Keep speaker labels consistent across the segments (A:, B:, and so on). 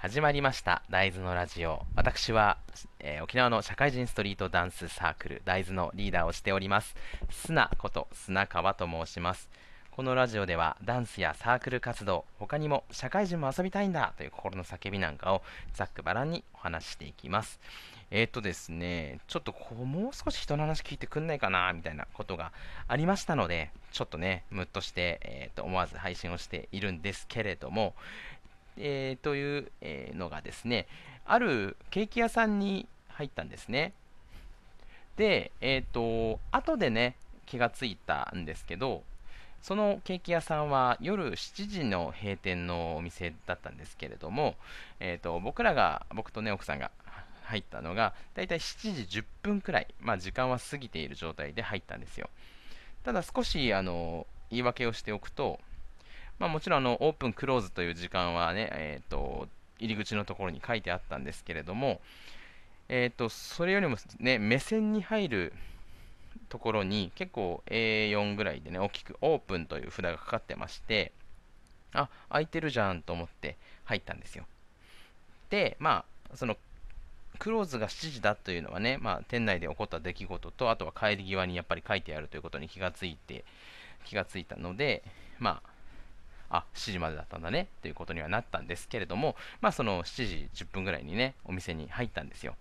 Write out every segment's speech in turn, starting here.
A: 始まりました。大豆のラジオ。私は、えー、沖縄の社会人ストリートダンスサークル大豆のリーダーをしております。砂こと砂川と申します。このラジオではダンスやサークル活動他にも社会人も遊びたいんだという心の叫びなんかをざっくばらんにお話していきます。えっ、ー、とですね、ちょっとこうもう少し人の話聞いてくんないかなみたいなことがありましたので、ちょっとね、ムッとして、えー、と思わず配信をしているんですけれども、えー、というのがですね、あるケーキ屋さんに入ったんですね。で、えっ、ー、と、後でね、気がついたんですけど、そのケーキ屋さんは夜7時の閉店のお店だったんですけれども、えーと、僕らが、僕とね、奥さんが入ったのが、だいたい7時10分くらい、まあ、時間は過ぎている状態で入ったんですよ。ただ少しあの言い訳をしておくと、まあ、もちろんあのオープンクローズという時間はね、えーと、入り口のところに書いてあったんですけれども、えーと、それよりも、ね、目線に入るところに結構 A4 ぐらいでね大きくオープンという札がかかってましてあ開いてるじゃんと思って入ったんですよ。でまあそのクローズが7時だというのはね、まあ、店内で起こった出来事とあとは帰り際にやっぱり書いてあるということに気がついて気がついたのでまああ、7時までだったんだねということにはなったんですけれども、まあ、その7時10分ぐらいにね、お店に入ったんですよ。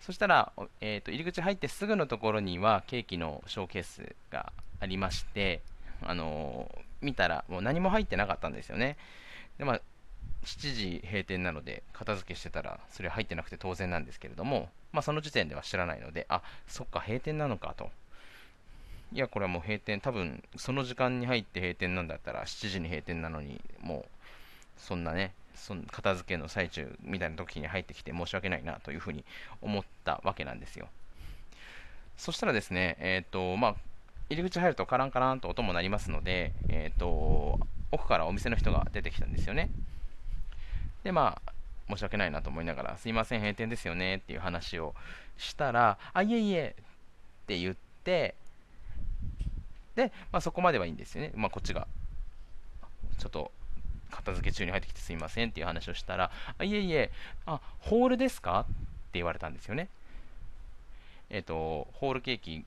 A: そしたら、えーと、入り口入ってすぐのところにはケーキのショーケースがありまして、あのー、見たらもう何も入ってなかったんですよね。でまあ、7時閉店なので片付けしてたらそれ入ってなくて当然なんですけれども、まあ、その時点では知らないので、あそっか、閉店なのかと。いや、これはもう閉店、多分その時間に入って閉店なんだったら、7時に閉店なのに、もうそんなね、その片付けの最中みたいな時に入ってきて申し訳ないなというふうに思ったわけなんですよ。そしたらですね、えっ、ー、と、まあ、入り口入るとカランカランと音も鳴りますので、えっ、ー、と、奥からお店の人が出てきたんですよね。で、まあ、申し訳ないなと思いながら、すいません、閉店ですよねっていう話をしたら、あ、いえいえって言って、で、まあ、そこまではいいんですよね。まあ、こっちが、ちょっと、片付け中に入ってきてすいませんっていう話をしたら、あいえいえ、あ、ホールですか？って言われたんですよね。えっ、ー、と、ホールケーキ、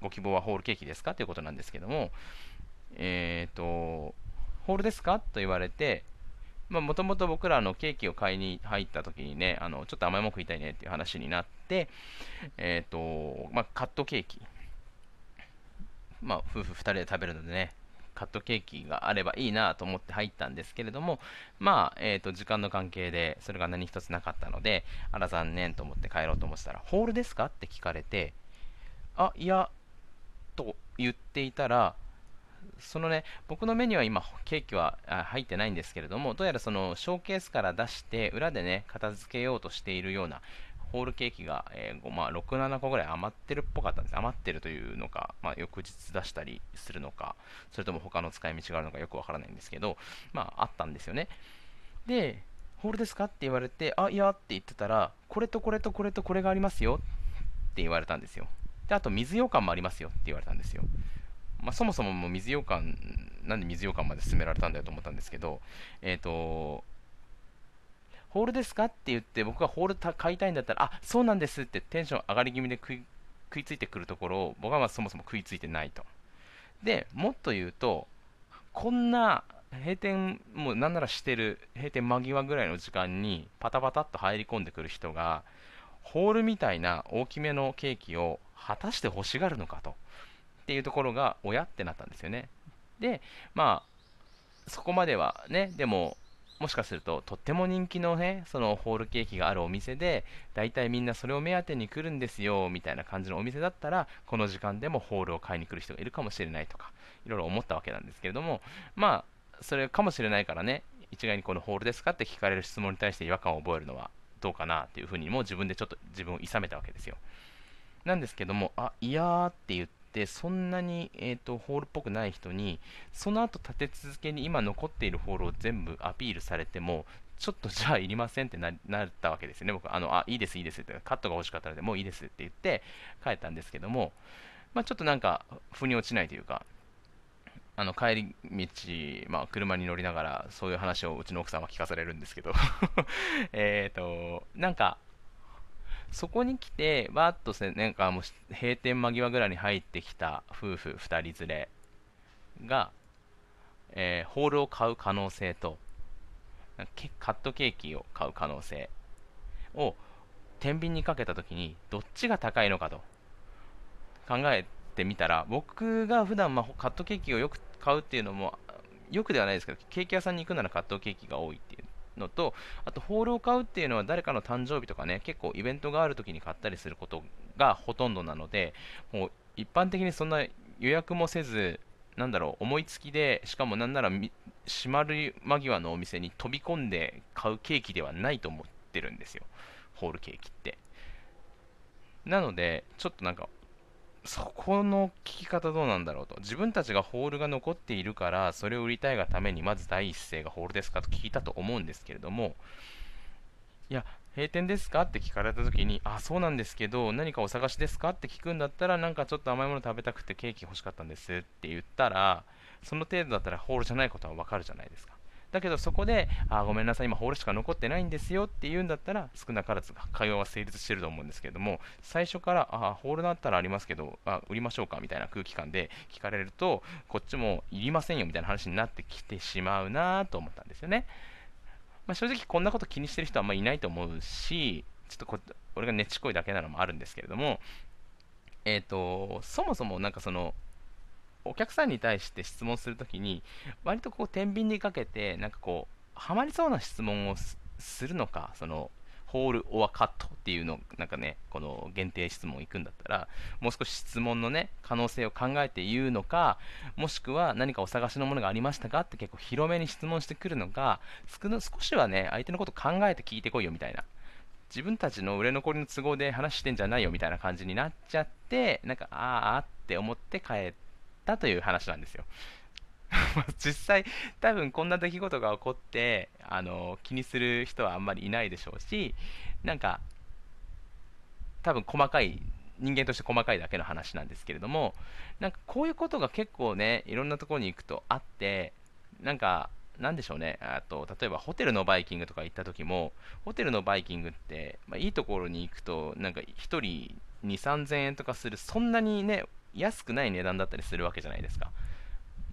A: ご希望はホールケーキですか？ということなんですけども、えっ、ー、と、ホールですか？と言われて、もともと僕らのケーキを買いに入った時にね、あのちょっと甘いもの食いたいねっていう話になって、えっ、ー、と、まあ、カットケーキ、まあ、夫婦2人で食べるのでね、カットケーキがあればいいなと思って入ったんですけれども、まあ、えっ、ー、と、時間の関係で、それが何一つなかったので、あら残念と思って帰ろうと思ってたら、ホールですかって聞かれて、あ、いや、と言っていたら、そのね、僕の目には今、ケーキは入ってないんですけれども、どうやらそのショーケースから出して、裏でね、片付けようとしているようなホールケーキが、えーまあ、6、7個ぐらい余ってるっぽかったんです。余ってるというのか、まあ、翌日出したりするのか、それとも他の使い道があるのかよくわからないんですけど、まあ、あったんですよね。で、ホールですかって言われて、あ、いやって言ってたら、これとこれとこれとこれがありますよって言われたんですよ。で、あと水羊羹もありますよって言われたんですよ。まあ、そもそももう水羊羹、なんで水羊羹まで進められたんだよと思ったんですけど、えっ、ー、と、ホールですか？って言って僕がホール買いたいんだったらあそうなんですってテンション上がり気味で食い食いついてくるところを僕はまそもそも食いついてないと。でもっと言うとこんな閉店もうなんならしてる閉店間際ぐらいの時間にパタパタっと入り込んでくる人がホールみたいな大きめのケーキを果たして欲しがるのかと。っていうところが親ってなったんですよね。でまあそこまではねでももしかするととっても人気のねそのホールケーキがあるお店で大体みんなそれを目当てに来るんですよみたいな感じのお店だったらこの時間でもホールを買いに来る人がいるかもしれないとかいろいろ思ったわけなんですけれどもまあそれかもしれないからね一概にこのホールですかって聞かれる質問に対して違和感を覚えるのはどうかなっていうふうにも自分でちょっと自分をいさめたわけですよ。なんですけどもあいやーって言ってってそんなに、えーと、ホールっぽくない人にその後立て続けに今残っているホールを全部アピールされてもちょっと じゃあいりませんってなったわけですよね。僕あのあいいですいいですってカットが欲しかったのでもういいですって言って帰ったんですけども、まあ、ちょっとなんか腑に落ちないというかあの帰り道、まあ、車に乗りながらそういう話をうちの奥さんは聞かされるんですけど。えっとなんかそこに来てバーッとせなんかもう閉店間際ぐらいに入ってきた夫婦2人連れが、えー、ホールを買う可能性とカットケーキを買う可能性を天秤にかけた時にどっちが高いのかと考えてみたら僕が普段まあカットケーキをよく買うっていうのもよくではないですけどケーキ屋さんに行くならカットケーキが多いっていう。のとあとホールを買うっていうのは誰かの誕生日とかね結構イベントがある時に買ったりすることがほとんどなのでもう一般的にそんな予約もせずなんだろう思いつきでしかもなんなら閉まる間際のお店に飛び込んで買うケーキではないと思ってるんですよ。ホールケーキって。なのでちょっとなんかそこの聞き方どうなんだろうと。自分たちがホールが残っているから、それを売りたいがために、まず第一声がホールですかと聞いたと思うんですけれども、いや、閉店ですかって聞かれた時に、あ、そうなんですけど、何かお探しですかって聞くんだったら、なんかちょっと甘いもの食べたくてケーキ欲しかったんですって言ったら、その程度だったらホールじゃないことはわかるじゃないですか。だけどそこで、あごめんなさい、今ホールしか残ってないんですよって言うんだったら、少なからず会話は成立してると思うんですけれども、最初から、あホールだったらありますけど、あ売りましょうかみたいな空気感で聞かれると、こっちもいりませんよみたいな話になってきてしまうなと思ったんですよね。まあ、正直こんなこと気にしてる人はあんまりいないと思うし、ちょっとこ俺がねちこいだけなのもあるんですけれども、えっ、ー、と、そもそもなんかその、お客さんに対して質問するときに、割とこう、天秤にかけて、なんかこう、はまりそうな質問をするのか、その、ホール・オア・カットっていうの、なんかね、この限定質問行くんだったら、もう少し質問のね、可能性を考えて言うのか、もしくは何かお探しのものがありましたか？って結構広めに質問してくるのか、少しはね、相手のこと考えて聞いてこいよみたいな。自分たちの売れ残りの都合で話してんじゃないよみたいな感じになっちゃって、なんか、ああって思って帰って、ったという話なんですよ。実際、多分こんな出来事が起こってあの気にする人はあんまりいないでしょうし、なんか、多分細かい、人間として細かいだけの話なんですけれども、なんかこういうことが結構ね、いろんなところに行くとあって、なんか、なんでしょうね、あと例えばホテルのバイキングとか行った時も、ホテルのバイキングって、まあ、いいところに行くと、なんか1人2、3000円とかする、そんなにね、安くない値段だったりするわけじゃないですか。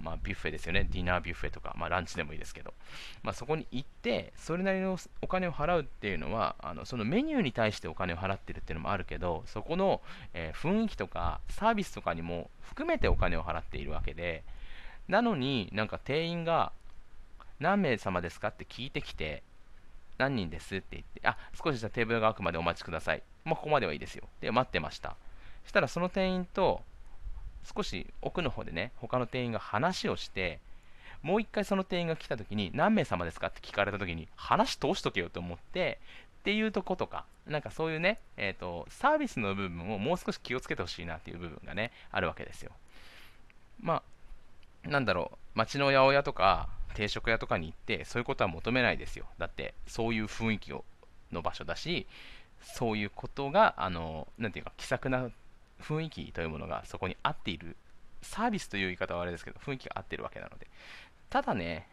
A: まあ、ビュッフェですよね。ディナービュッフェとか、まあ、ランチでもいいですけど。まあ、そこに行って、それなりのお金を払うっていうのは、あのそのメニューに対してお金を払ってるっていうのもあるけど、そこの、えー、雰囲気とかサービスとかにも含めてお金を払っているわけで、なのになんか店員が何名様ですか？って聞いてきて、何人です？って言って、あ、少しじゃテーブルが空くまでお待ちください。まあ、ここまではいいですよ。で、待ってました。そしたらその店員と、少し奥の方でね、他の店員が話をして、もう一回その店員が来た時に、何名様ですかって聞かれた時に、話通しとけよと思って、っていうとことか、なんかそういうね、えっ、ー、と、サービスの部分をもう少し気をつけてほしいなっていう部分がね、あるわけですよ。まあ、なんだろう、街の八百屋とか、定食屋とかに行って、そういうことは求めないですよ。だって、そういう雰囲気をの場所だし、そういうことが、あの、なんていうか、気さくな雰囲気というものがそこに合っている、サービスという言い方はあれですけど、雰囲気が合ってるわけなので、ただね、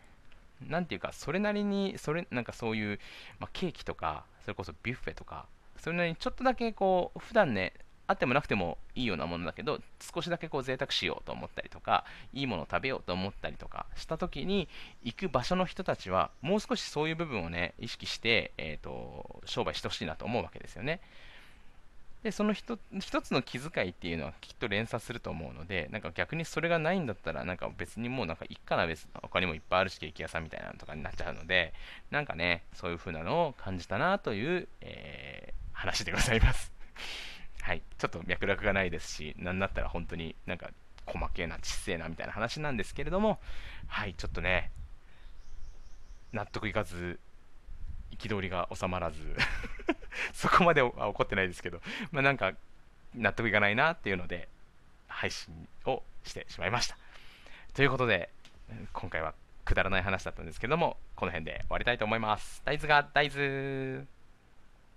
A: なんていうか、それなりに、それ、なんかそういう、まあ、ケーキとか、それこそビュッフェとか、それなりにちょっとだけこう、普段ね、あってもなくてもいいようなものだけど、少しだけこう贅沢しようと思ったりとか、いいものを食べようと思ったりとかしたときに、行く場所の人たちは、もう少しそういう部分をね、意識して、えっ、ー、と、商売してほしいなと思うわけですよね。でその一つの気遣いっていうのはきっと連鎖すると思うので、なんか逆にそれがないんだったら、なんか別にもうなんかいっかな別、他にもいっぱいあるし、ケーキ屋さんみたいなのとかになっちゃうので、なんかね、そういう風なのを感じたなという、えー、話でございます。はい。ちょっと脈絡がないですし、なんだったら本当になんか細けえな、ちっせえなみたいな話なんですけれども、はい、ちょっとね、納得いかず、憤りが収まらず そこまでは怒ってないですけど、まあ、なんか納得いかないなっていうので、配信をしてしまいました。ということで、今回はくだらない話だったんですけども、この辺で終わりたいと思います。大豆が大豆